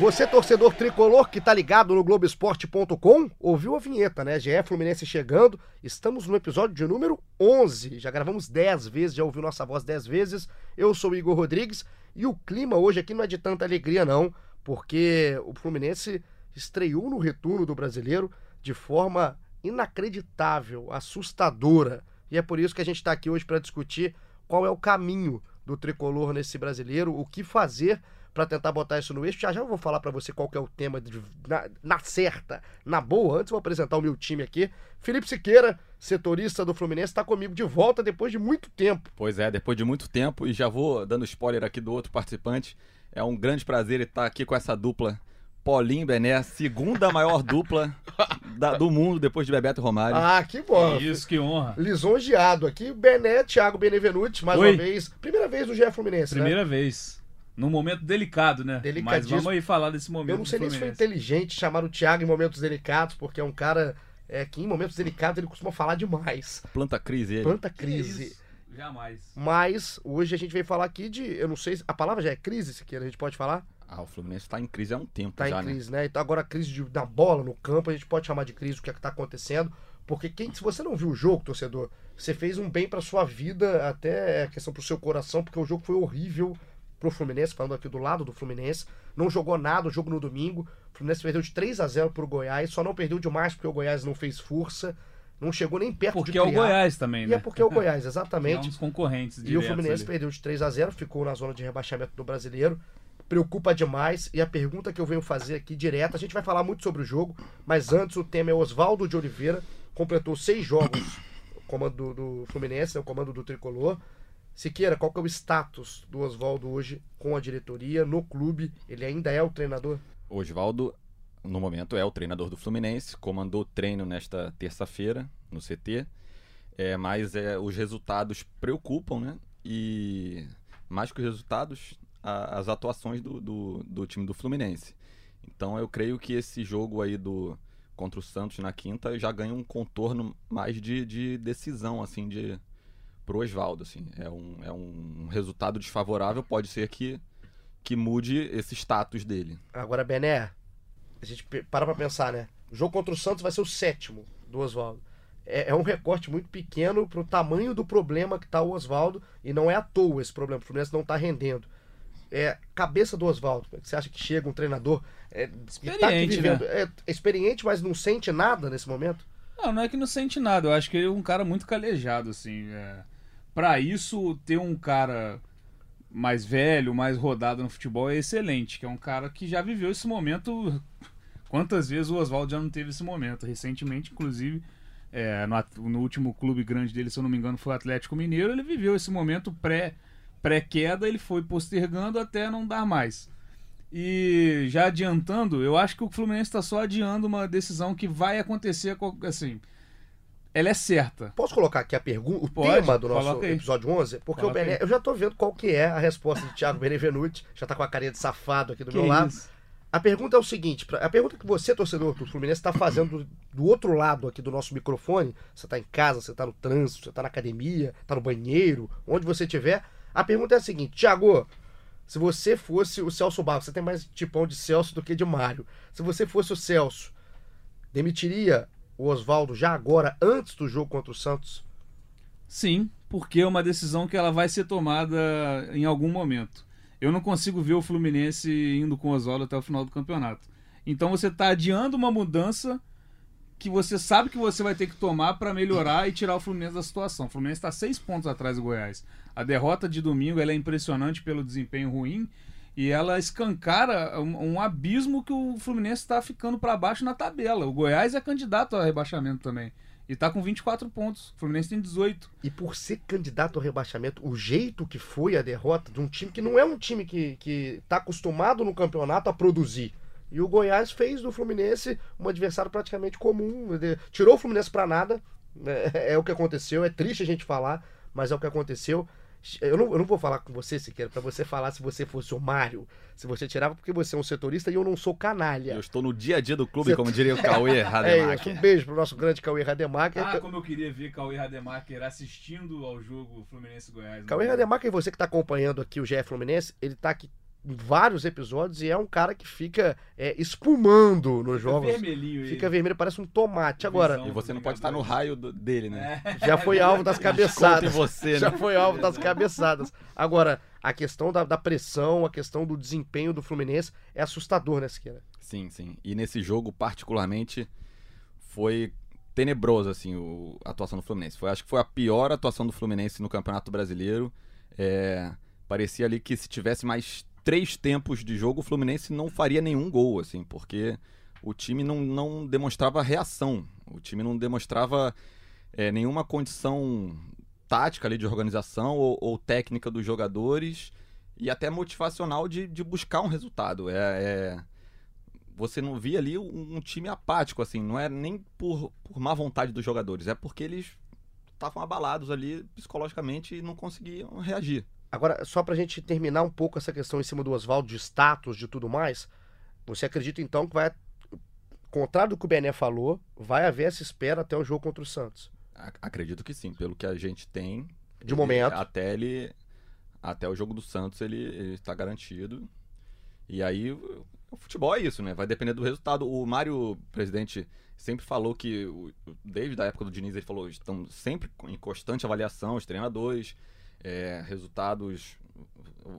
Você, torcedor tricolor que tá ligado no Globoesporte.com, ouviu a vinheta, né? GE Fluminense chegando. Estamos no episódio de número 11. Já gravamos 10 vezes, já ouviu nossa voz 10 vezes. Eu sou o Igor Rodrigues e o clima hoje aqui não é de tanta alegria, não, porque o Fluminense estreou no retorno do brasileiro de forma inacreditável, assustadora. E é por isso que a gente está aqui hoje para discutir qual é o caminho do tricolor nesse brasileiro, o que fazer para tentar botar isso no eixo. Já já eu vou falar para você qual que é o tema de, na, na, certa, na boa. Antes eu vou apresentar o meu time aqui. Felipe Siqueira, setorista do Fluminense, está comigo de volta depois de muito tempo. Pois é, depois de muito tempo. E já vou dando spoiler aqui do outro participante. É um grande prazer estar aqui com essa dupla. Paulinho Bené, segunda maior dupla da, do mundo depois de Bebeto Romário. Ah, que bom. Isso, que honra. Lisonjeado aqui. Bené, Thiago Benevenuti, mais Oi. uma vez. Primeira vez no GE Fluminense, Primeira né? vez. Num momento delicado, né? Mas vamos aí falar desse momento. Eu não sei nem se foi inteligente chamar o Thiago em momentos delicados, porque é um cara é, que em momentos delicados ele costuma falar demais. Planta crise ele. Que crise. Jamais. Mas hoje a gente veio falar aqui de. Eu não sei. se- A palavra já é crise, se a gente pode falar? Ah, o Fluminense tá em crise há um tempo Tá já, em né? crise, né? Então agora a crise de, da bola no campo, a gente pode chamar de crise o que é que tá acontecendo. Porque quem, se você não viu o jogo, torcedor, você fez um bem pra sua vida, até é questão pro seu coração, porque o jogo foi horrível pro Fluminense, falando aqui do lado do Fluminense. Não jogou nada o jogo no domingo. O Fluminense perdeu de 3 a 0 pro Goiás, só não perdeu demais porque o Goiás não fez força. Não chegou nem perto Porque de é o criar. Goiás também, E né? é porque é o Goiás, é exatamente. dos concorrentes E o Fluminense ali. perdeu de 3 a 0 ficou na zona de rebaixamento do brasileiro. Preocupa demais. E a pergunta que eu venho fazer aqui direto, a gente vai falar muito sobre o jogo, mas antes o tema é Oswaldo de Oliveira, completou seis jogos, o comando do, do Fluminense, né, o comando do Tricolor. Siqueira, qual que é o status do Oswaldo hoje com a diretoria, no clube? Ele ainda é o treinador? O Osvaldo, no momento, é o treinador do Fluminense, comandou o treino nesta terça-feira no CT, é, mas é, os resultados preocupam, né? E mais que os resultados, a- as atuações do, do, do time do Fluminense. Então eu creio que esse jogo aí do contra o Santos na quinta já ganha um contorno mais de, de decisão, assim, de pro Oswaldo, assim. É um, é um resultado desfavorável, pode ser que, que mude esse status dele. Agora, Bené, a gente para pra pensar, né? O jogo contra o Santos vai ser o sétimo do Oswaldo. É, é um recorte muito pequeno pro tamanho do problema que tá o Oswaldo, e não é à toa esse problema. O Fluminense não tá rendendo. É, cabeça do Oswaldo. Você acha que chega um treinador é, tá Experiente, vivendo, é, experiente, mas não sente nada nesse momento? Não, não é que não sente nada. Eu acho que ele é um cara muito calejado, assim. É... Pra isso, ter um cara mais velho, mais rodado no futebol é excelente. Que é um cara que já viveu esse momento. Quantas vezes o Oswaldo já não teve esse momento? Recentemente, inclusive, é, no, no último clube grande dele, se eu não me engano, foi o Atlético Mineiro. Ele viveu esse momento pré- pré-queda, ele foi postergando até não dar mais. E já adiantando, eu acho que o Fluminense está só adiando uma decisão que vai acontecer, co- assim, ela é certa. Posso colocar aqui a pergunta, o Pode, tema do nosso episódio 11? Porque Coloca o Bené, eu já tô vendo qual que é a resposta de Thiago Benevenuti, já tá com a carinha de safado aqui do meu lado. isso? A pergunta é o seguinte, a pergunta que você, torcedor do Fluminense, está fazendo do, do outro lado aqui do nosso microfone, você está em casa, você está no trânsito, você está na academia, está no banheiro, onde você estiver, a pergunta é a seguinte, Thiago, se você fosse o Celso Barros, você tem mais tipão de Celso do que de Mário, se você fosse o Celso, demitiria o Oswaldo já agora, antes do jogo contra o Santos? Sim, porque é uma decisão que ela vai ser tomada em algum momento. Eu não consigo ver o Fluminense indo com o Oswaldo até o final do campeonato. Então você está adiando uma mudança que você sabe que você vai ter que tomar para melhorar e tirar o Fluminense da situação. O Fluminense está seis pontos atrás do Goiás. A derrota de domingo é impressionante pelo desempenho ruim e ela escancara um, um abismo que o Fluminense está ficando para baixo na tabela. O Goiás é candidato a rebaixamento também. E tá com 24 pontos. O Fluminense tem 18. E por ser candidato ao rebaixamento, o jeito que foi a derrota de um time que não é um time que, que tá acostumado no campeonato a produzir. E o Goiás fez do Fluminense um adversário praticamente comum. Tirou o Fluminense pra nada. É, é o que aconteceu. É triste a gente falar, mas é o que aconteceu. Eu não, eu não vou falar com você, Siqueira, pra você falar se você fosse o Mário. Se você tirava, porque você é um setorista e eu não sou canalha. Eu estou no dia a dia do clube, Você- como diria o Cauê É. Rademacher. Um beijo pro nosso grande Cauê Rademacher. Ah, como eu queria ver Cauê Rademacher assistindo ao jogo Fluminense-Goiás. né? Cauê Rademacher, você que tá acompanhando aqui o GE Fluminense, ele tá aqui vários episódios e é um cara que fica é, espumando nos Fica jogos. vermelhinho ele. Fica vermelho, parece um tomate. Agora. E você não pode estar no raio do- dele, né? É. já foi alvo das cabeçadas. você, Já né? foi alvo das cabeçadas. Agora, a questão da, da pressão, a questão do desempenho do Fluminense é assustador, né, Siqueira? Sim, sim. E nesse jogo, particularmente, foi tenebroso, assim, o- a atuação do Fluminense. Foi, acho que foi a pior atuação do Fluminense no Campeonato Brasileiro. É, parecia ali que se tivesse mais três tempos de jogo, o Fluminense não faria nenhum gol, assim, porque o time não, não demonstrava reação. O time não demonstrava é, nenhuma condição tática ali de organização ou, ou técnica dos jogadores e até motivacional de, de buscar um resultado. É, é- você não via ali um, um time apático, assim, não é nem por, por má vontade dos jogadores, é porque eles estavam abalados ali psicologicamente e não conseguiam reagir. Agora, só pra gente terminar um pouco essa questão em cima do Oswaldo, de status, de tudo mais, você acredita então que vai, contrário do que o Bené falou, vai haver essa espera até o jogo contra o Santos? A- Acredito que sim, pelo que a gente tem. De ele- momento. Até ele. Até o jogo do Santos ele, está garantido. E aí o futebol é isso, né? Vai depender do resultado. O Mário, presidente, sempre falou que, desde a época do Diniz, ele falou: estão sempre em constante avaliação, os treinadores, é, resultados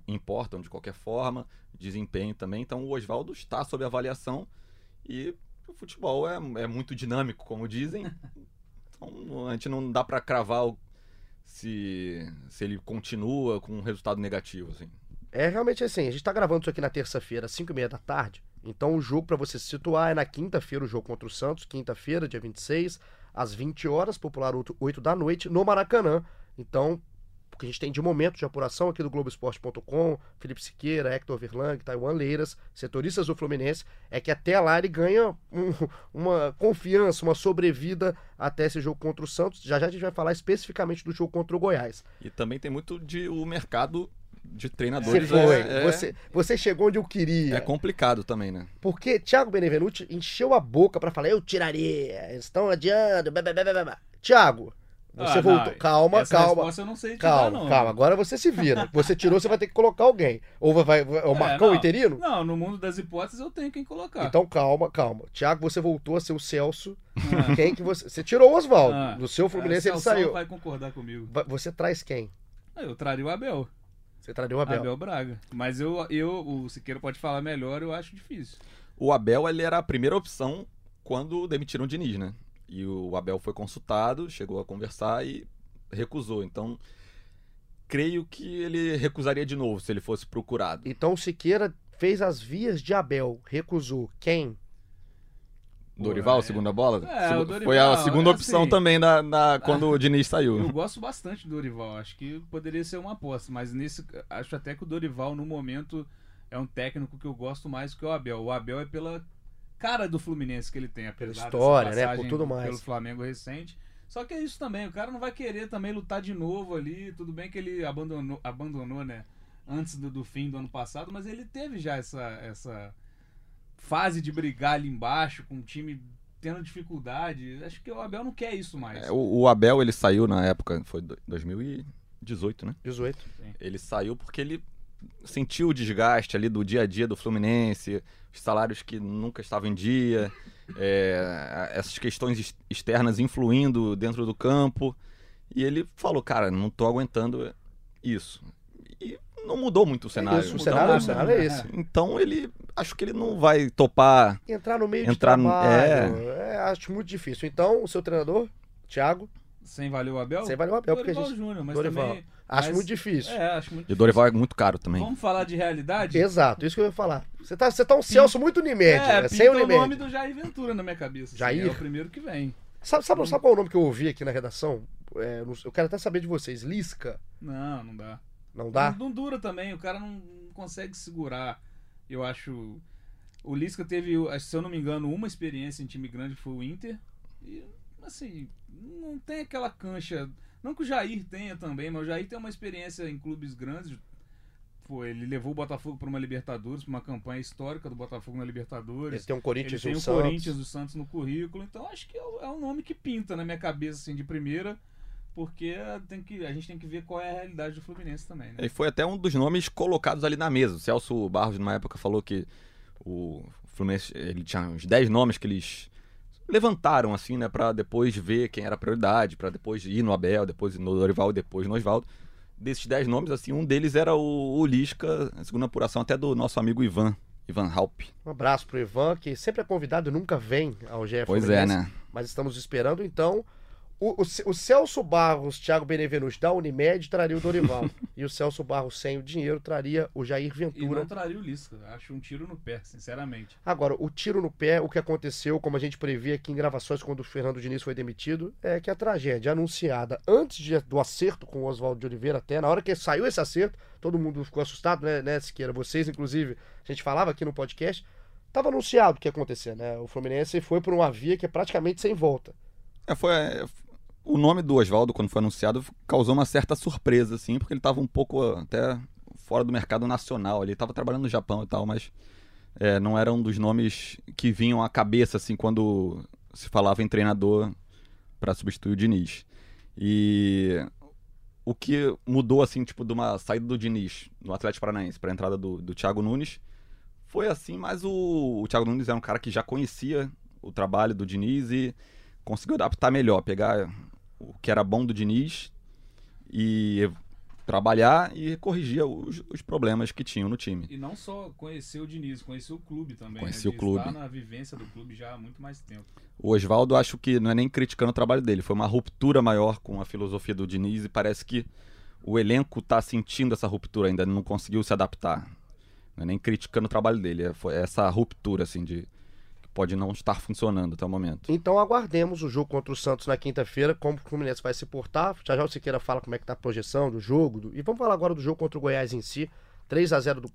importam de qualquer forma, desempenho também. Então o Oswaldo está sob avaliação e o futebol é, é muito dinâmico, como dizem. Então a gente não dá pra cravar o- se, se ele continua com um resultado negativo, assim. É realmente assim, a gente tá gravando isso aqui na terça-feira, às 5 e meia da tarde. Então o jogo, pra você se situar, é na quinta-feira o jogo contra o Santos, quinta-feira, dia 26, às 20 horas, popular 8 da noite, no Maracanã. Então, o que a gente tem de momento de apuração aqui do Globoesporte.com, Felipe Siqueira, Hector Verlang, Taiwan Leiras, setoristas do Fluminense, é que até lá ele ganha um- uma confiança, uma sobrevida até esse jogo contra o Santos. Já já a gente vai falar especificamente do jogo contra o Goiás. E também tem muito de o mercado de Você treinadores. foi, é, é- você, você chegou onde eu queria. é complicado também, né? Porque Thiago Benevenuti encheu a boca pra falar, eu tiraria, eles estão adiando, blá, blá, blá, blá. Thiago, você Ah, voltou. não, calma, essa calma. resposta eu não sei te dar, Calma, não. calma. Agora você se vira. Você tirou, você vai ter que colocar alguém. Ou vai, vai é o É, Marcão não. interino? Não, no mundo das hipóteses eu tenho quem colocar. Então calma, calma. Thiago, você voltou a ser o Celso. Ah. Quem que você. Você tirou o Oswaldo. Ah, No seu Fluminense a ele saiu. vai concordar comigo. Você traz quem? Ah, Eu traria o Abel. Você traria o Abel. Abel, Braga. Mas eu, eu, o Siqueira pode falar melhor, eu acho difícil. O Abel ele era a primeira opção quando demitiram o Diniz, né? E o Abel foi consultado, chegou a conversar e recusou. Então, creio que ele recusaria de novo se ele fosse procurado. Então o Siqueira fez as vias de Abel. Recusou. Quem? Dorival, é. segunda bola? É, Segu- Dorival, foi a segunda é opção assim. também na, na- quando o Diniz Eu saiu. gosto bastante do Dorival, acho que poderia ser uma aposta, mas nesse acho até que o Dorival no momento é um técnico que eu gosto mais que o Abel. O Abel é pela cara do Fluminense que ele tem, apesar dessa história, né, por tudo mais. pelo Flamengo recente. Só que é isso também, o cara não vai querer também lutar de novo ali. Tudo bem que ele abandonou, abandonou né, antes do, do fim do ano passado, mas ele teve já essa, essa fase de brigar ali embaixo com o time tendo dificuldade. Acho que o Abel não quer isso mais. É, o, o Abel ele saiu na época, foi do- 2018, né? 18. Ele saiu porque ele sentiu o desgaste ali do dia a dia do Fluminense, os salários que nunca estavam em dia, é, essas questões ex- externas influindo dentro do campo. E ele falou, cara, não tô aguentando isso. E não mudou muito o cenário. isso, o Então, cenário, o cenário é esse. Então ele, acho que ele não vai topar. Entrar no meio Entrar de no- trabalho. É, acho muito difícil. Então, o seu treinador, Thiago, Sem valer o Abel? Sem valer o Abel, porque a Dorival gente- Júnior, mas Dorival. também... acho mas- muito difícil. É, acho muito E o Dorival é muito caro também. Vamos falar de realidade? Exato, isso que eu ia falar. Você tá, você tá um Celso muito Unimed, É, né? Sem pinta o nome Unimed. do Jair Ventura na minha cabeça. assim, Jair? é o primeiro que vem. Sabe, sabe, sabe qual é o nome que eu ouvi aqui na redação? É, eu quero até saber de vocês. Lisca. Não, não dá. Não dá? Não, não dura também, o cara não, consegue segurar. Eu acho. O Lisca teve, se eu não me engano, uma experiência em time grande foi o Inter. E, assim, não tem aquela cancha. Não que o Jair tenha também, mas o Jair tem uma experiência em clubes grandes. Pô, ele levou o Botafogo para uma Libertadores, para uma campanha histórica do Botafogo na Ele Libertadores. tem um Ele Corinthians e tem um o Santos. Corinthians, o Santos no currículo, então acho que é, o- é um nome que pinta na minha cabeça assim de primeira, porque tem que, a gente tem que ver qual é a realidade do Fluminense também, né? Ele foi até um dos nomes colocados ali na mesa. O Celso Barros, numa época, falou que o Fluminense ele tinha uns 10 nomes que eles levantaram, assim, né, pra depois ver quem era a prioridade, pra depois ir no Abel, depois no Dorival, depois no Oswaldo. Desses 10 nomes, assim, um deles era o, o Lisca, a segunda apuração até do nosso amigo Ivan, Ivan Halp. Um abraço pro Ivan, que sempre é convidado e nunca vem ao GF Pois é, Fluminense, né? Mas estamos esperando, então. O, o, o Celso Barros, Thiago Benevenuti da Unimed traria o Dorival. e o Celso Barros sem o dinheiro traria o Jair E Ventura. não traria o Lisca, acho um tiro no pé, sinceramente. Agora, o tiro no pé, o que aconteceu, como a gente previa aqui em gravações quando o Fernando Diniz foi demitido, é que a tragédia anunciada antes de- do acerto com o Oswaldo de Oliveira, até na hora que saiu esse acerto, todo mundo ficou assustado, né, né Siqueira? Vocês, inclusive, a gente falava aqui no podcast, estava anunciado o que ia acontecer, né? O Fluminense foi por uma via que é praticamente sem volta. É, foi, é, o nome do Oswaldo, quando foi anunciado, causou uma certa surpresa, assim, porque ele estava um pouco ah, até fora do mercado nacional. Ele estava trabalhando no Japão e tal, mas é, não era um dos nomes que vinham à cabeça, assim, quando se falava em treinador para substituir o Diniz. E o que mudou, assim, tipo, de uma saída do Diniz no Atlético Paranaense para a entrada do, do Thiago Nunes foi assim, mas o, o Thiago Nunes era um cara que já conhecia o trabalho do Diniz e conseguiu adaptar melhor, pegar o que era bom do Diniz e trabalhar e corrigir os, os problemas que tinham no time. E não só conhecer o Diniz, conhecer o clube também. Conhecer né? o clube. estar na vivência do clube já há muito mais tempo. O Oswaldo, acho que não é nem criticando o trabalho dele, foi uma ruptura maior com a filosofia do Diniz e parece que o elenco está sentindo essa ruptura ainda, não conseguiu se adaptar. Não é nem criticando o trabalho dele, é, foi essa ruptura, assim, de pode não estar funcionando até o momento. Então aguardemos o jogo contra o Santos na quinta-feira, como o Fluminense vai se portar. Já já o Siqueira fala como é que tá a projeção do jogo. do- E vamos falar agora do jogo contra o Goiás em si. 3 a 0 do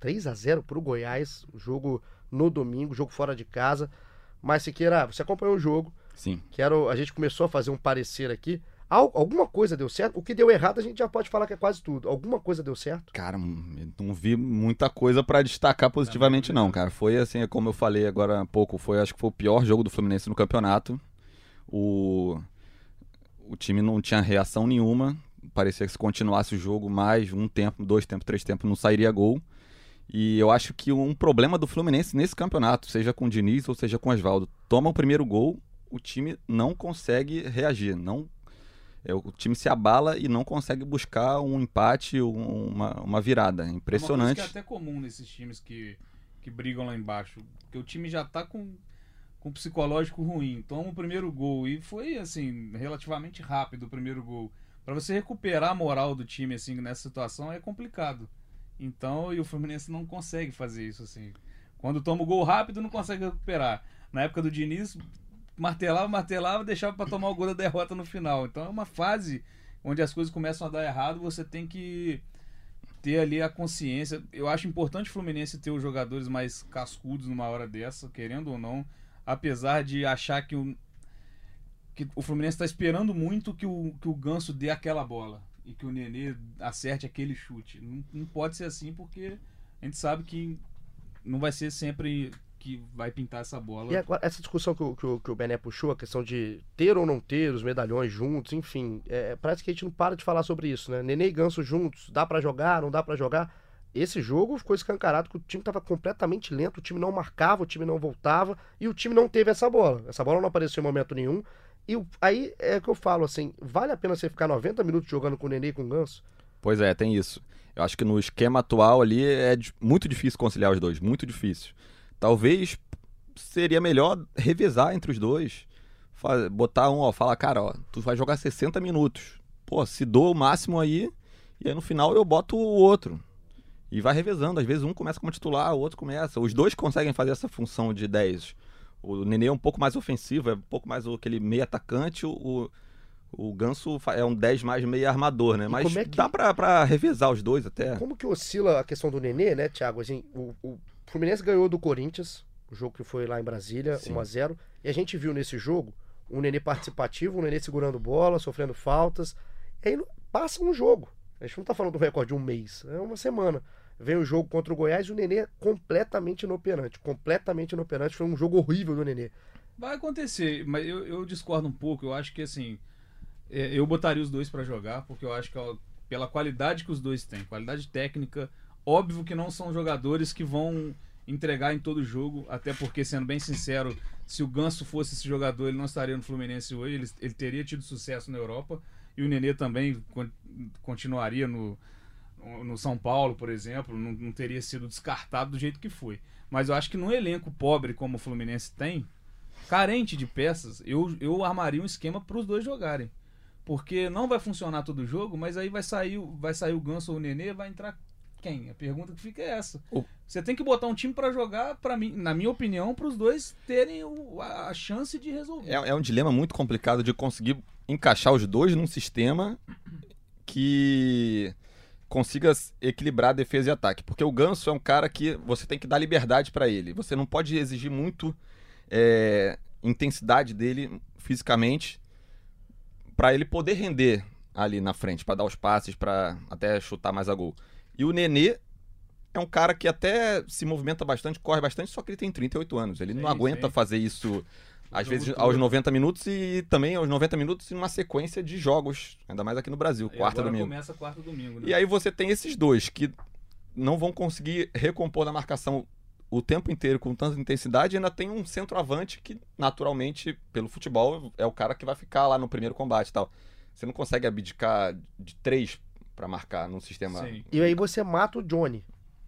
3 a 0 pro Goiás, o jogo no domingo, jogo fora de casa. Mas Siqueira, você acompanhou o jogo. Sim. Quero, a gente começou a fazer um parecer aqui. Al- alguma coisa deu certo? O que deu errado a gente já pode falar que é quase tudo. Alguma coisa deu certo? Cara, eu não vi muita coisa pra destacar positivamente, não, cara. Foi assim, como eu falei agora há pouco, foi acho que foi o pior jogo do Fluminense no campeonato. O, o time não tinha reação nenhuma. Parecia que se continuasse o jogo mais um tempo, dois tempos, três tempos, não sairia gol. E eu acho que um problema do Fluminense nesse campeonato, seja com o Diniz ou seja com o Oswaldo, toma o primeiro gol, o time não consegue reagir, não é, o time se abala e não consegue buscar um empate, um- uma, uma virada. É Uma impressionante. coisa que é até comum nesses times que, que brigam lá embaixo. Porque o time já tá com, com psicológico ruim. Toma o primeiro gol. E foi, assim, relativamente rápido o primeiro gol. Pra você recuperar a moral do time, assim, nessa situação é complicado. Então, e o Fluminense não consegue fazer isso, assim. Quando toma o gol rápido, não consegue recuperar. Na época do Diniz, martelava, martelava, deixava pra tomar o gol da derrota no final. Então é uma fase onde as coisas começam a dar errado, você tem que ter ali a consciência. Eu acho importante o Fluminense ter os jogadores mais cascudos numa hora dessa, querendo ou não, apesar de achar que o, que o Fluminense está esperando muito que o, que o Ganso dê aquela bola e que o Nenê acerte aquele chute. Não, não pode ser assim porque a gente sabe que não vai ser sempre que vai pintar essa bola. E agora, essa discussão que o, que, o, que o Bené puxou, a questão de ter ou não ter os medalhões juntos, enfim, é, parece que a gente não para de falar sobre isso, né? Nenê e Ganso juntos, dá pra jogar, não dá pra jogar. Esse jogo ficou escancarado que o time tava completamente lento, o time não marcava, o time não voltava e o time não teve essa bola. Essa bola não apareceu em momento nenhum. E aí é que eu falo assim, vale a pena você ficar 90 minutos jogando com o Nenê e com o Ganso? Pois é, tem isso. Eu acho que no esquema atual ali é muito difícil conciliar os dois, muito difícil. Talvez seria melhor revezar entre os dois. Botar um, ó, fala, cara, ó, tu vai jogar 60 minutos. Pô, se dou o máximo aí, e aí no final eu boto o outro. E vai revezando. Às vezes um começa como titular, o outro começa. Os dois conseguem fazer essa função de 10. O Nenê é um pouco mais ofensivo, é um pouco mais aquele meio atacante, o, o, Ganso é um 10 mais meio armador, né? E Mas é que- dá pra, pra revezar os dois até. Como que oscila a questão do Nenê, né, Thiago? Assim, o, o Fluminense ganhou do Corinthians, o jogo que foi lá em Brasília, Sim. 1x0. E a gente viu nesse jogo um Nenê participativo, um Nenê segurando bola, sofrendo faltas. E aí passa um jogo. A gente não tá falando do recorde de um mês, é uma semana. Vem o jogo contra o Goiás e o Nenê é completamente inoperante. Completamente inoperante. Foi um jogo horrível do Nenê. Vai acontecer, mas eu, eu discordo um pouco. Eu acho que assim, é, eu botaria os dois pra jogar, porque eu acho que ó, pela qualidade que os dois têm, qualidade técnica, óbvio que não são jogadores que vão entregar em todo jogo, até porque, sendo bem sincero, se o Ganso fosse esse jogador, ele não estaria no Fluminense hoje, ele, ele teria tido sucesso na Europa, e o Nenê também con- continuaria no, no São Paulo, por exemplo, não, não teria sido descartado do jeito que foi. Mas eu acho que num elenco pobre como o Fluminense tem, carente de peças, eu, eu armaria um esquema para os dois jogarem. Porque não vai funcionar todo jogo, mas aí vai sair, vai sair o Ganso ou o Nenê, vai entrar quem? A pergunta que fica é essa. O- Você tem que botar um time para jogar, para mim, na minha opinião, para os dois terem o- a, a chance de resolver. É, é um dilema muito complicado de conseguir encaixar os dois num sistema que consiga equilibrar defesa e ataque. Porque o Ganso é um cara que você tem que dar liberdade pra ele. Você não pode exigir muito é, intensidade dele fisicamente pra ele poder render ali na frente, pra dar os passes, pra até chutar mais a gol. E o Nenê é um cara que até se movimenta bastante, corre bastante, só que ele tem 38 anos. Ele Sim, não aguenta sim. fazer isso às jogo vezes todo. aos 90 minutos e também aos 90 minutos em uma sequência de jogos, ainda mais aqui no Brasil, E quarta domingo. começa quarta domingo, né? E aí você tem esses dois que não vão conseguir recompor na marcação o tempo inteiro com tanta intensidade e ainda tem um centroavante que naturalmente pelo futebol é o cara que vai ficar lá no primeiro combate e tal. Você não consegue abdicar de três pra marcar num sistema Sim. E aí você mata o Johnny.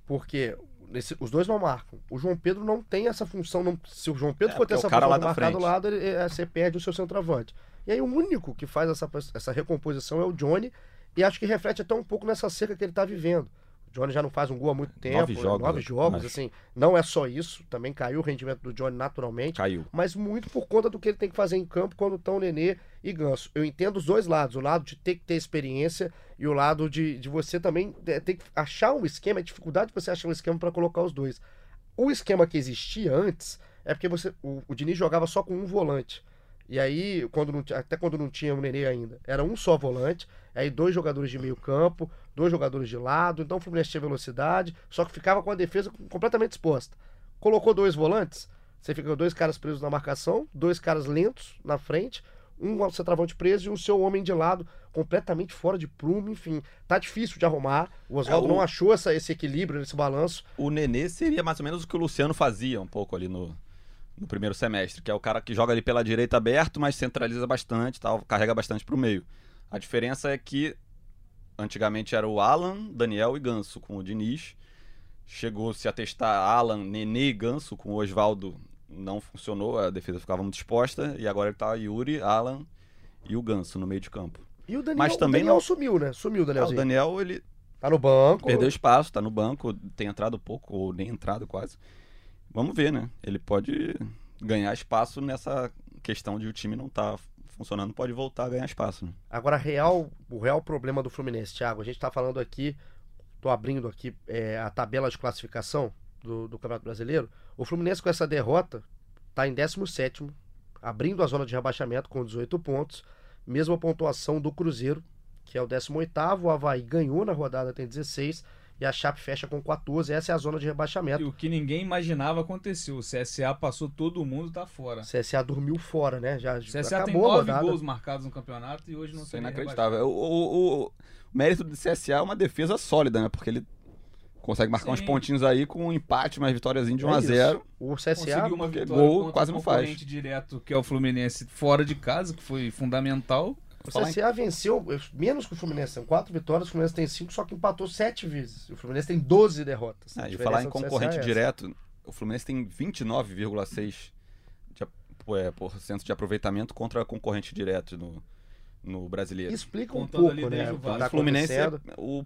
Porque nesse- os dois não marcam. O João Pedro não tem essa função. não- se o João Pedro É, for ter é essa função lá de marcar do lado, ele- é, você perde o seu centroavante. E aí o único que faz essa, essa recomposição é o Johnny. E acho que reflete até um pouco nessa seca que ele tá vivendo. O Johnny já não faz um gol há muito tempo. Nove jogos, Nove né? jogos, Mas- assim. Não é só isso. Também caiu o rendimento do Johnny naturalmente caiu. mas muito por conta do que ele tem que fazer em campo quando estão Nenê e Ganso. Eu entendo os dois lados, o lado de ter que ter experiência e o lado de, de você também é, ter que achar um esquema, a dificuldade de você achar um esquema para colocar os dois. O esquema que existia antes é porque você o, o Diniz jogava só com um volante. E aí, quando não, até quando não tinha o Nenê ainda, era um só volante, aí dois jogadores de meio campo, dois jogadores de lado, então o Fluminense tinha velocidade, só que ficava com a defesa completamente exposta. Colocou dois volantes, você fica com dois caras presos na marcação, dois caras lentos na frente, um centroavante preso e o seu homem de lado completamente fora de prumo, enfim. Tá difícil de arrumar. O Oswaldo É, o- não achou essa, esse equilíbrio, esse balanço. O Nenê seria mais ou menos o que o Luciano fazia um pouco ali no, no primeiro semestre, que é o cara que joga ali pela direita aberto, mas centraliza bastante, tal, carrega bastante pro meio. A diferença é que antigamente era o Alan, Daniel e Ganso com o Diniz. Chegou-se a testar Alan, Nenê e Ganso com o Oswaldo, não funcionou, a defesa ficava muito exposta, e agora ele tá Yuri, Alan e o Ganso no meio de campo. E o Daniel, Mas o também Daniel não- sumiu, né? Sumiu o Ah, o Danielzinho. Daniel, ele Tá no banco. Perdeu espaço, tá no banco, tem entrado pouco, ou nem entrado quase. Vamos ver, né? Ele pode ganhar espaço nessa questão de o time não tá funcionando, pode voltar a ganhar espaço, né? Agora, real, o real problema do Fluminense, Thiago, a gente tá falando aqui, tô abrindo aqui é, a tabela de classificação do, do Campeonato Brasileiro. O Fluminense com essa derrota tá em 17º, abrindo a zona de rebaixamento com 18 pontos, mesma pontuação do Cruzeiro, que é o 18º, o Havaí ganhou na rodada, tem 16, e a Chape fecha com 14, essa é a zona de E rebaixamento. o que ninguém imaginava aconteceu. O CSA passou todo mundo, tá fora. O CSA dormiu fora, né? Já O CSA tem nove gols marcados no campeonato e hoje não Isso é seria inacreditável. O, o- o- o mérito do CSA é uma defesa sólida, né? Porque ele consegue marcar uns Sim. pontinhos aí com um empate, umas vitóriazinho de 1 É a isso. 0 O CSA Conseguiu uma vitória gol quase o não faz. direto, que é o Fluminense, fora de casa, que foi fundamental. O Falar em- CSA venceu menos que o Fluminense. São quatro vitórias, o Fluminense tem cinco, só que empatou sete vezes. O Fluminense tem 12 derrotas. A Ah, e falar em CSA concorrente é direto, o Fluminense tem 29,6% de, ap- é, por cento de aproveitamento contra concorrente direto no, no brasileiro. Explica um Contando ali pouco, né? o tá o Fluminense, é, o,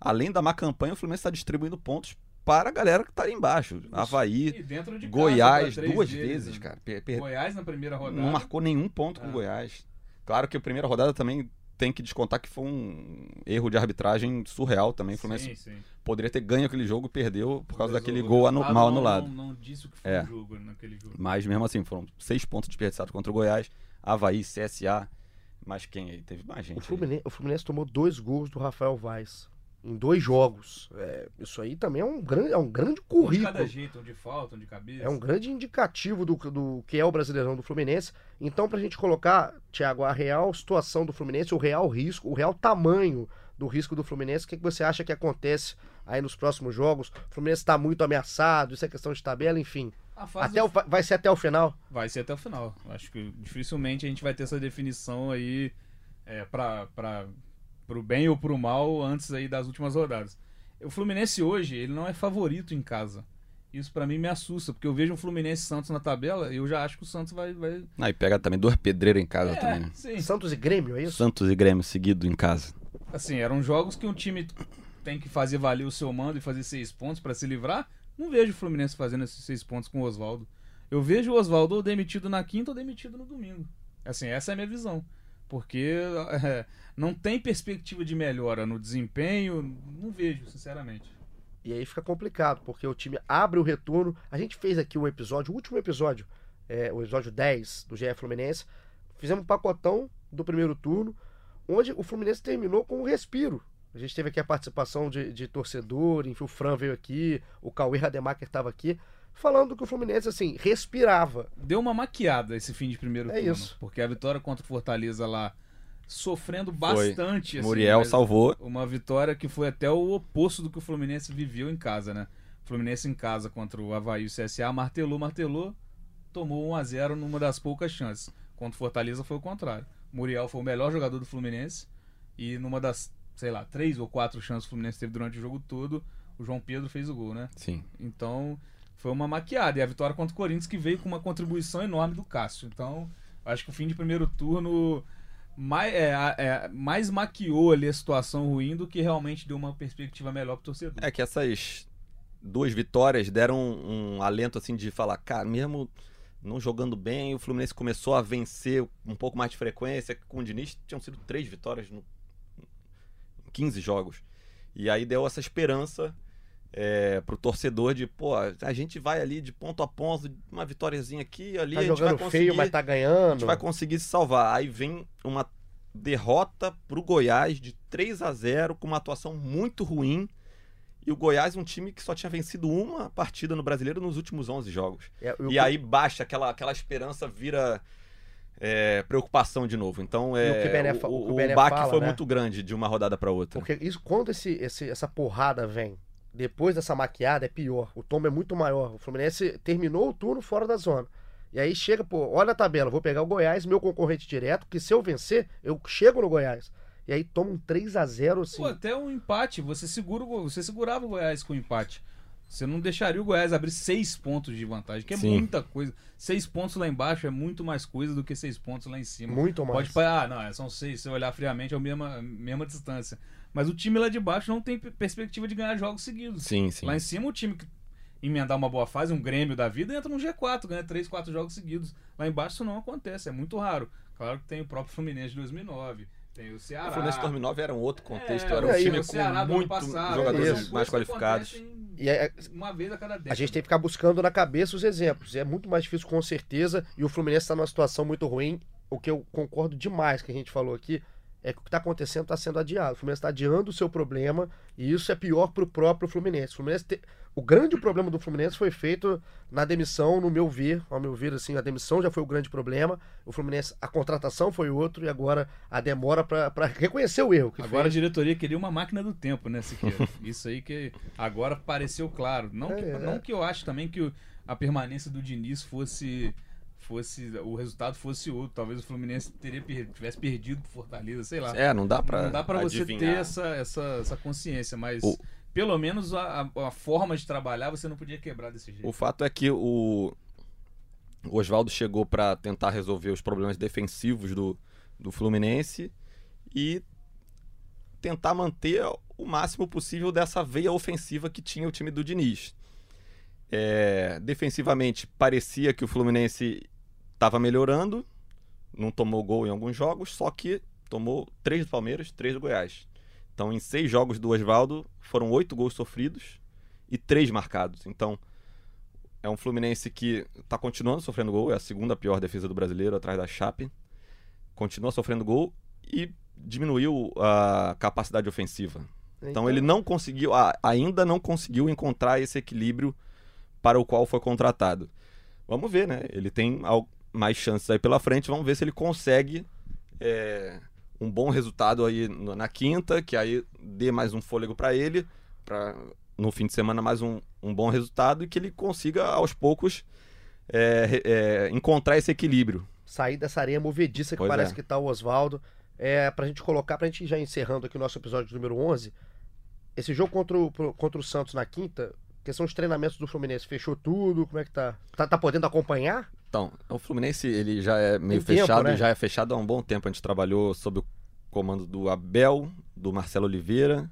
além da má campanha, o Fluminense está distribuindo pontos para a galera que tá ali embaixo. Havaí, dentro de casa, Goiás, duas deles, vezes, né? cara. Per- per- Goiás na primeira rodada. não marcou nenhum ponto com o Ah. Goiás. Claro que a primeira rodada também tem que descontar que foi um erro de arbitragem surreal também. O Fluminense Sim, sim. poderia ter ganho aquele jogo e perdeu por causa daquele gol anu- mal não- anulado. Não, não disse o que foi É. o jogo naquele jogo. Mas mesmo assim, foram seis pontos desperdiçados contra o Goiás, Havaí, CSA. Mas quem aí? Teve mais gente. O. Fluminense, o Fluminense tomou dois gols do Rafael Vaz em dois jogos. É, isso aí também é um grande, é um grande Um de currículo. cada jeito, um de falta, um de cabeça. É um grande indicativo do, do que é o Brasileirão do Fluminense. Então, pra gente colocar, Thiago, a real situação do Fluminense, o real risco, o real tamanho do risco do Fluminense, o que, que você acha que acontece aí nos próximos jogos? O Fluminense tá muito ameaçado, isso é questão de tabela, enfim. A Até o- vai- vai ser até o final. Vai ser até o final. Acho que dificilmente a gente vai ter essa definição aí é, para pro bem ou pro mal antes aí das últimas rodadas. O Fluminense hoje, ele não é favorito em casa. Isso pra mim me assusta, porque eu vejo o Fluminense e Santos na tabela e eu já acho que o Santos vai. vai... Ah, e pega também duas pedreiras em casa É, também, né? sim. Santos e Grêmio, é isso? Santos e Grêmio seguido em casa. Assim, eram jogos que um time tem que fazer valer o seu mando e fazer seis pontos pra se livrar. Não vejo o Fluminense fazendo esses seis pontos com o Oswaldo. Eu vejo o Oswaldo ou demitido na quinta ou demitido no domingo. Assim, essa é a minha visão. Porque é, não tem perspectiva de melhora no desempenho, não vejo, sinceramente. E aí fica complicado, porque o time abre o retorno. A gente fez aqui um episódio, o último episódio, é, o episódio 10 do GE Fluminense. Fizemos um pacotão do primeiro turno, onde o Fluminense terminou com um respiro. A gente teve aqui a participação de, de torcedor, enfim, o Fran veio aqui, o Cauê Rademacher estava aqui, falando que o Fluminense, assim, respirava. Deu uma maquiada esse fim de primeiro É turno. isso. Porque a vitória contra o Fortaleza lá, sofrendo bastante. assim, Muriel salvou. Uma vitória que foi até o oposto do que o Fluminense viveu em casa, né? O Fluminense em casa contra o Havaí e o CSA martelou, martelou, tomou 1 a 0 numa das poucas chances. Contra o Fortaleza foi o contrário. Muriel foi o melhor jogador do Fluminense e numa das, sei lá, três ou quatro chances que o Fluminense teve durante o jogo todo, o João Pedro fez o gol, né? Sim. Então, foi uma maquiada. E a vitória contra o Corinthians que veio com uma contribuição enorme do Cássio. Então, acho que o fim de primeiro turno mais, é, é, mais maquiou ali a situação ruim do que realmente deu uma perspectiva melhor pro torcedor. É que essas duas vitórias deram um, alento assim de falar, cara, mesmo não jogando bem, o Fluminense começou a vencer um pouco mais de frequência. Com o Diniz tinham sido três vitórias no, em 15 jogos. E aí deu essa esperança é, pro torcedor de, pô, a gente vai ali de ponto a ponto, uma vitóriazinha aqui, ali, Tá a gente vai conseguir feio, mas tá a ganhando. gente vai conseguir se salvar. Aí vem uma derrota pro Goiás de 3 a 0 com uma atuação muito ruim. E o Goiás, um time que só tinha vencido uma partida no Brasileiro nos últimos 11 jogos. É, E aí baixa, aquela, aquela esperança vira é, preocupação de novo. Então E é, o que Bené o, o que o, baque fala, foi né? muito grande de uma rodada para outra. Porque isso, quando esse, esse- essa porrada vem depois dessa maquiada, é pior. O tombo é muito maior. O Fluminense terminou o turno fora da zona. E aí chega, pô, olha a tabela, vou pegar o Goiás, meu concorrente direto, que se eu vencer, eu chego no Goiás. E aí toma um 3 a 0 assim. Pô, até um empate, você segura você segurava o Goiás com o empate. Você não deixaria o Goiás abrir seis pontos de vantagem, que é Sim. muita coisa. Seis pontos lá embaixo é muito mais coisa do que seis pontos lá em cima. muito mais. Pode parar, ah, não, é, são seis. Se olhar friamente, é a mesma, mesma distância. Mas o time lá de baixo não tem pe- perspectiva de ganhar jogos seguidos. Sim, sim. Lá em cima, o time que emendar uma boa fase, um Grêmio da vida, entra no G4, ganha três, quatro jogos seguidos. Lá embaixo isso não acontece, é muito raro. Claro que tem o próprio Fluminense de 2009, tem o Ceará. O Fluminense 2009 era um outro contexto, É, era um aí, time o Ceará com muito passado, jogadores mais qualificados. E é- Uma vez a cada década. a gente tem que ficar buscando na cabeça os exemplos. E é muito mais difícil, com certeza. E o Fluminense está numa situação muito ruim. O que eu concordo demais que a gente falou aqui é que o que está acontecendo está sendo adiado. O Fluminense está adiando o seu problema. E isso é pior para o próprio Fluminense. O, Fluminense te- o grande problema do Fluminense foi feito na demissão, no meu ver. Ao meu ver, assim, a demissão já foi o grande problema. O Fluminense, a contratação foi outro. E agora a demora para reconhecer o erro. Agora a fez. diretoria queria uma máquina do tempo, né, Siqueira? Isso aí que agora pareceu claro. Não, que, É, é. não que eu acho também que a permanência do Diniz fosse fosse o resultado fosse outro. Talvez o Fluminense teria tivesse perdido pro Fortaleza, sei lá. É, não dá pra não dá pra você ter essa, essa, essa consciência, mas O- pelo menos a, a- a forma de trabalhar você não podia quebrar desse jeito. O fato é que o, o Oswaldo chegou para tentar resolver os problemas defensivos do, do Fluminense e tentar manter o máximo possível dessa veia ofensiva que tinha o time do Diniz. É, defensivamente, parecia que o Fluminense estava melhorando, não tomou gol em alguns jogos, só que tomou três do Palmeiras, três do Goiás. Então, em seis jogos do Oswaldo, foram oito gols sofridos e três marcados. Então, é um Fluminense que está continuando sofrendo gol, é a segunda pior defesa do brasileiro, atrás da Chape. Continua sofrendo gol e diminuiu a capacidade ofensiva. Então, ele não conseguiu, ainda não conseguiu encontrar esse equilíbrio para o qual foi contratado. Vamos ver, né? Ele tem mais chances aí pela frente, vamos ver se ele consegue é, um bom resultado aí na quinta, que aí dê mais um fôlego para ele, para no fim de semana mais um, um bom resultado e que ele consiga aos poucos é, é, encontrar esse equilíbrio. sair dessa areia movediça que Pois parece é. que tá o Oswaldo. É, pra gente colocar, pra gente ir já encerrando aqui o nosso episódio número 11, esse jogo contra o, contra o Santos na quinta, questão de treinamentos do Fluminense, fechou tudo, como é que tá? Tá, tá podendo acompanhar? Então, o Fluminense ele já é meio Tem tempo, fechado, né? já é fechado há um bom tempo. A gente trabalhou sob o comando do Abel, do Marcelo Oliveira,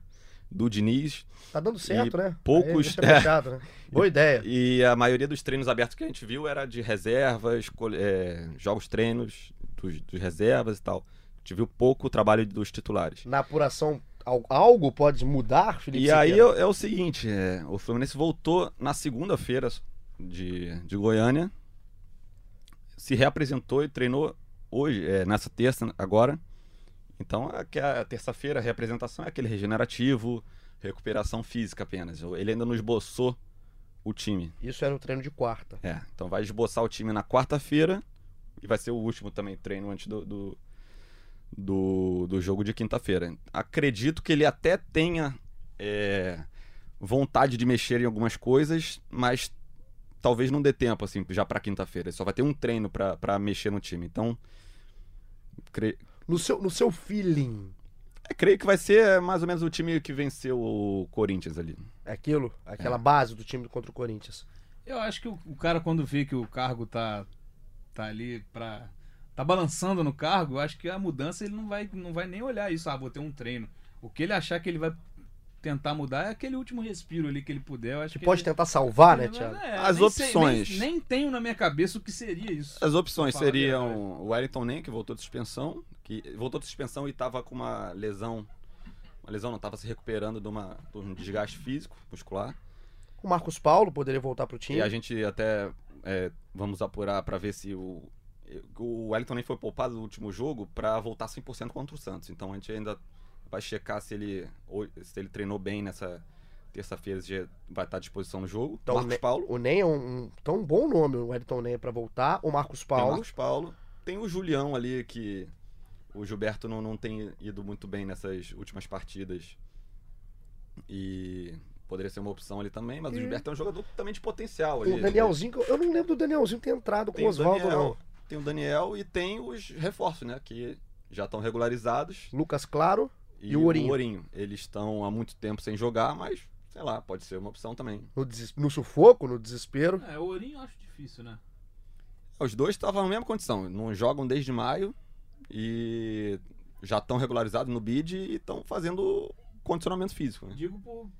do Diniz. Tá dando certo, né? poucos- Aí deixa fechado, né? Boa ideia. E a maioria dos treinos abertos que a gente viu era de reservas, é, jogos treinos dos, dos reservas e tal. A gente viu pouco o trabalho dos titulares. Na apuração, al- algo pode mudar, Felipe E aí é, é o seguinte, é, o Fluminense voltou na segunda-feira de, de Goiânia, se reapresentou e treinou hoje, é, nessa terça agora. Então, é que a terça-feira, a reapresentação é aquele regenerativo, recuperação física apenas. Ele ainda não esboçou o time. Isso era o treino de quarta. É, então vai esboçar o time na quarta-feira e vai ser o último também treino antes do, do, do, do jogo de quinta-feira. Acredito que ele até tenha é, vontade de mexer em algumas coisas, mas talvez não dê tempo assim já para quinta-feira. Ele Só vai ter um treino pra pra mexer no time. Então, cre- No seu, no seu feeling, é, creio que vai ser mais ou menos o time que venceu o Corinthians ali. é aquilo, aquela É. base do time contra o Corinthians. Eu acho que o, o cara, quando vê que o cargo tá, tá ali pra. tá balançando no cargo, eu acho que a mudança ele não vai, não vai nem olhar isso. Ah, vou ter um treino. O que ele achar que ele vai tentar mudar é aquele último respiro ali que ele puder. Eu acho Que que pode ele- tentar salvar, né, Thiago? é, As nem sei, opções. nem, nem tenho na minha cabeça o que seria isso. As opções seriam o Wellington Nem, que voltou de suspensão, que voltou de suspensão e estava com uma lesão. Uma lesão não, estava se recuperando de, uma, de um desgaste físico, muscular. O Marcos Paulo poderia voltar pro time. E a gente até é, vamos apurar para ver se o. O Wellington nem foi poupado no último jogo para voltar 100% contra o Santos. Então a gente ainda vai checar se ele, se ele treinou bem nessa terça-feira, se vai estar à disposição no jogo. Então, Marcos Ne- Paulo. O Ney é um, um tão bom nome, o Wellington Ney, pra voltar. O Marcos Tem o Paulo. Marcos Paulo. Tem o Julião ali, que o Gilberto não, não tem ido muito bem nessas últimas partidas. E poderia ser uma opção ali também, mas E- o Gilberto é um jogador também de potencial ali. O Danielzinho, que eu- não lembro do Danielzinho ter entrado com Tem o o Oswaldo, não. tem o Daniel e tem os reforços, né? Que já estão regularizados. Lucas Claro. E o Ourinho? Eles estão há muito tempo sem jogar, mas, sei lá, pode ser uma opção também. No, des- no sufoco, no desespero. É, o Ourinho eu acho difícil, né? Os dois estavam na mesma condição, não jogam desde maio e já estão regularizados no bid e estão fazendo condicionamento físico. né? Digo por,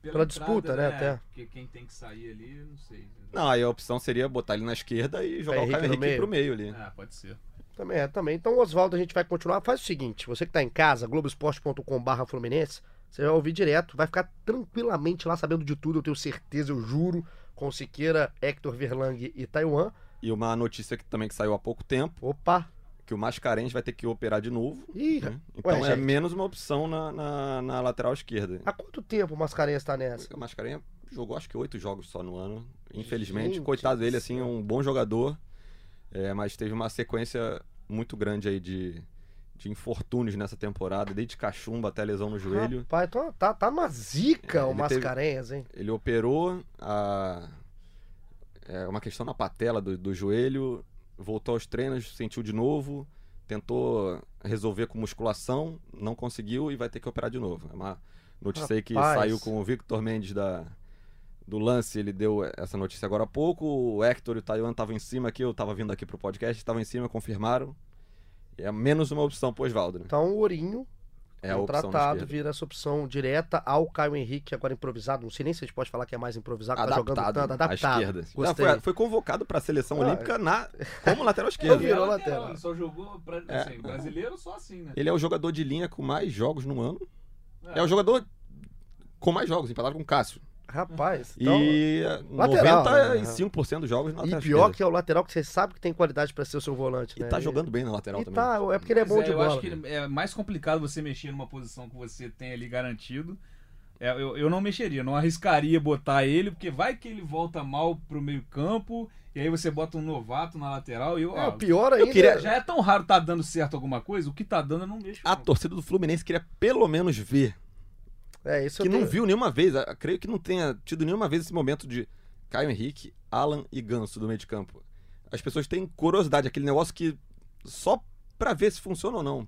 Pela disputa, né, até. Porque quem tem que sair ali, não sei. Não, aí a opção seria botar ele na esquerda e jogar Henrique o Caio Henrique meio. pro meio ali. Ah, pode ser. Também é, também. Então, Oswaldo, a gente vai continuar. Faz o seguinte: você que tá em casa, globoesporte.com.br Fluminense, você vai ouvir direto, vai ficar tranquilamente lá sabendo de tudo, eu tenho certeza, eu juro, com Siqueira, Hector Verlang e Taiwan. E uma notícia que também que saiu há pouco tempo, Opa! que o Mascarenhas vai ter que operar de novo. Ih, né? Então Ué, é menos uma opção na, na, na lateral esquerda. há quanto tempo o Mascarenhas tá nessa? O Mascarenhas jogou acho que oito jogos só no ano. Infelizmente, Gente coitado do dele, assim, um bom jogador. É, mas teve uma sequência muito grande aí de, de infortúnios nessa temporada, desde cachumba até lesão no joelho. Rapaz, tá, tá, numa zica É, o ele teve- Mascarenhas, hein? Ele operou a, é, uma questão na patela do, do joelho, voltou aos treinos, sentiu de novo, tentou resolver com musculação, não conseguiu e vai ter que operar de novo. É uma notícia aí que Rapaz. saiu com o Victor Mendes da, do lance, ele deu essa notícia agora há pouco. O Hector e o Taiwan estavam em cima aqui, eu estava vindo aqui pro podcast, estavam em cima, confirmaram. É menos uma opção pro Oswaldo, né? Então o Ourinho É contratado, vira essa opção direta ao Caio Henrique, agora improvisado. Não sei nem se a gente pode falar que é mais improvisado, tá jogando Adaptado, tanto, adaptado. à esquerda. Não, foi, foi convocado para a seleção Ah, olímpica na, como lateral esquerdo. vi. virou Ele é lateral. Ele só jogou pra, É. assim, brasileiro só assim, né? Ele é o jogador de linha com mais jogos no ano. É, o jogador com mais jogos, empatado com o Cássio. Rapaz, então... e eh, lateral, 95% dos jogos na E pior esquerda. que é o lateral que você sabe que tem qualidade pra ser o seu volante, E né? tá jogando bem na lateral E também. tá, é porque ele é bom de eu bola. acho que é mais complicado você mexer numa posição que você tem ali garantido. É, eu, eu não mexeria, não arriscaria botar ele, porque vai que ele volta mal pro meio campo, e aí você bota um novato na lateral e eu. É, ó, o pior ainda... queria- já é tão raro tá dando certo alguma coisa, o que tá dando eu não mexo. A não. torcida do Fluminense queria pelo menos ver. É, isso Que eu não tenho- viu nenhuma vez. a- Creio que não tenha tido nenhuma vez esse momento de Caio Henrique, Alan e Ganso do meio de campo. As pessoas têm curiosidade, aquele negócio que só pra ver se funciona ou não.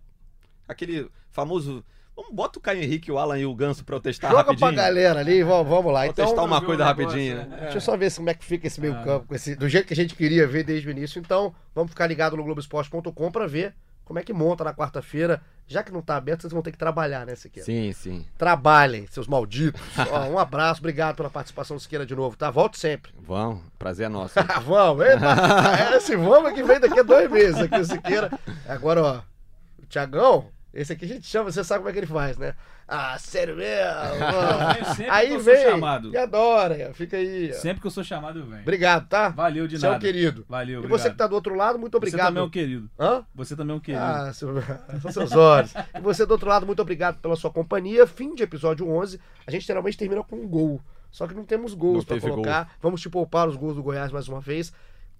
Aquele famoso. Vamos, bota o Caio Henrique, o Alan e o Ganso pra eu testar Joga rapidinho. pra galera ali, vamos, vamos lá. Vou Então, testar uma coisa negócio, rapidinho. né? né? Deixa eu só ver como é que fica esse meio Ah. campo, com esse- do jeito que a gente queria ver desde o início. Então, vamos ficar ligado no Globoesporte.com pra ver como é que monta na quarta-feira. Já que não tá aberto, vocês vão ter que trabalhar, né, Siqueira? Sim, sim. Trabalhem, seus malditos. Ó, um abraço, obrigado pela participação do Siqueira de novo, tá? Volte sempre. Vamos, prazer é nosso. Vamos, eita, esse vamos é que vem daqui a dois meses aqui, o Siqueira. Agora, ó, o Tiagão, esse aqui a gente chama, você sabe como é que ele faz, né? Ah, sério mesmo? venho sempre que Aí eu sou vem, chamado. e adora, fica aí. ó. Sempre que eu sou chamado, eu venho. Obrigado, tá? Valeu de Você é um nada. querido. Valeu, E obrigado. você que tá do outro lado, muito Você obrigado. também é um querido. Hã? Você também é um querido. Ah, seu... são seus olhos. E você do outro lado, muito obrigado pela sua companhia. Fim de episódio 11. A gente geralmente termina com um gol. Só que não temos gols teve colocar. Vamos te poupar os gols do Goiás mais uma vez.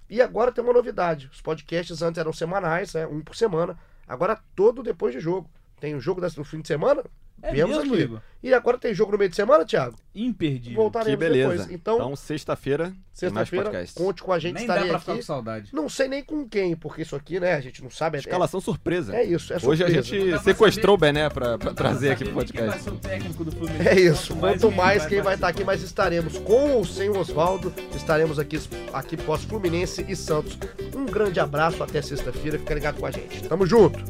E agora tem uma novidade. Os podcasts antes eram semanais, né? Um por semana. Agora todo depois de jogo. Tem o jogo no fim de semana? É Viemos mesmo, aqui. Igor? E agora tem jogo no meio de semana, Thiago? Imperdível. Voltaremos Que beleza. depois. Então, Então, sexta-feira, sexta-feira, podcast. conte com a gente. Nem dá estarei pra aqui. ficar com saudade. Não sei nem com quem, porque isso aqui, né? A gente não sabe. é- Escalação surpresa. É isso, é Hoje a surpresa. gente sequestrou o saber- Bené pra, pra trazer aqui pro Quem vai podcast. ser o técnico do Fluminense? É isso. Quanto mais quem vai estar aqui, mais estaremos. Com ou sem o Oswaldo, estaremos aqui, aqui pós Fluminense e Santos. Um grande abraço, até sexta-feira. Fica ligado com a gente. Tamo junto.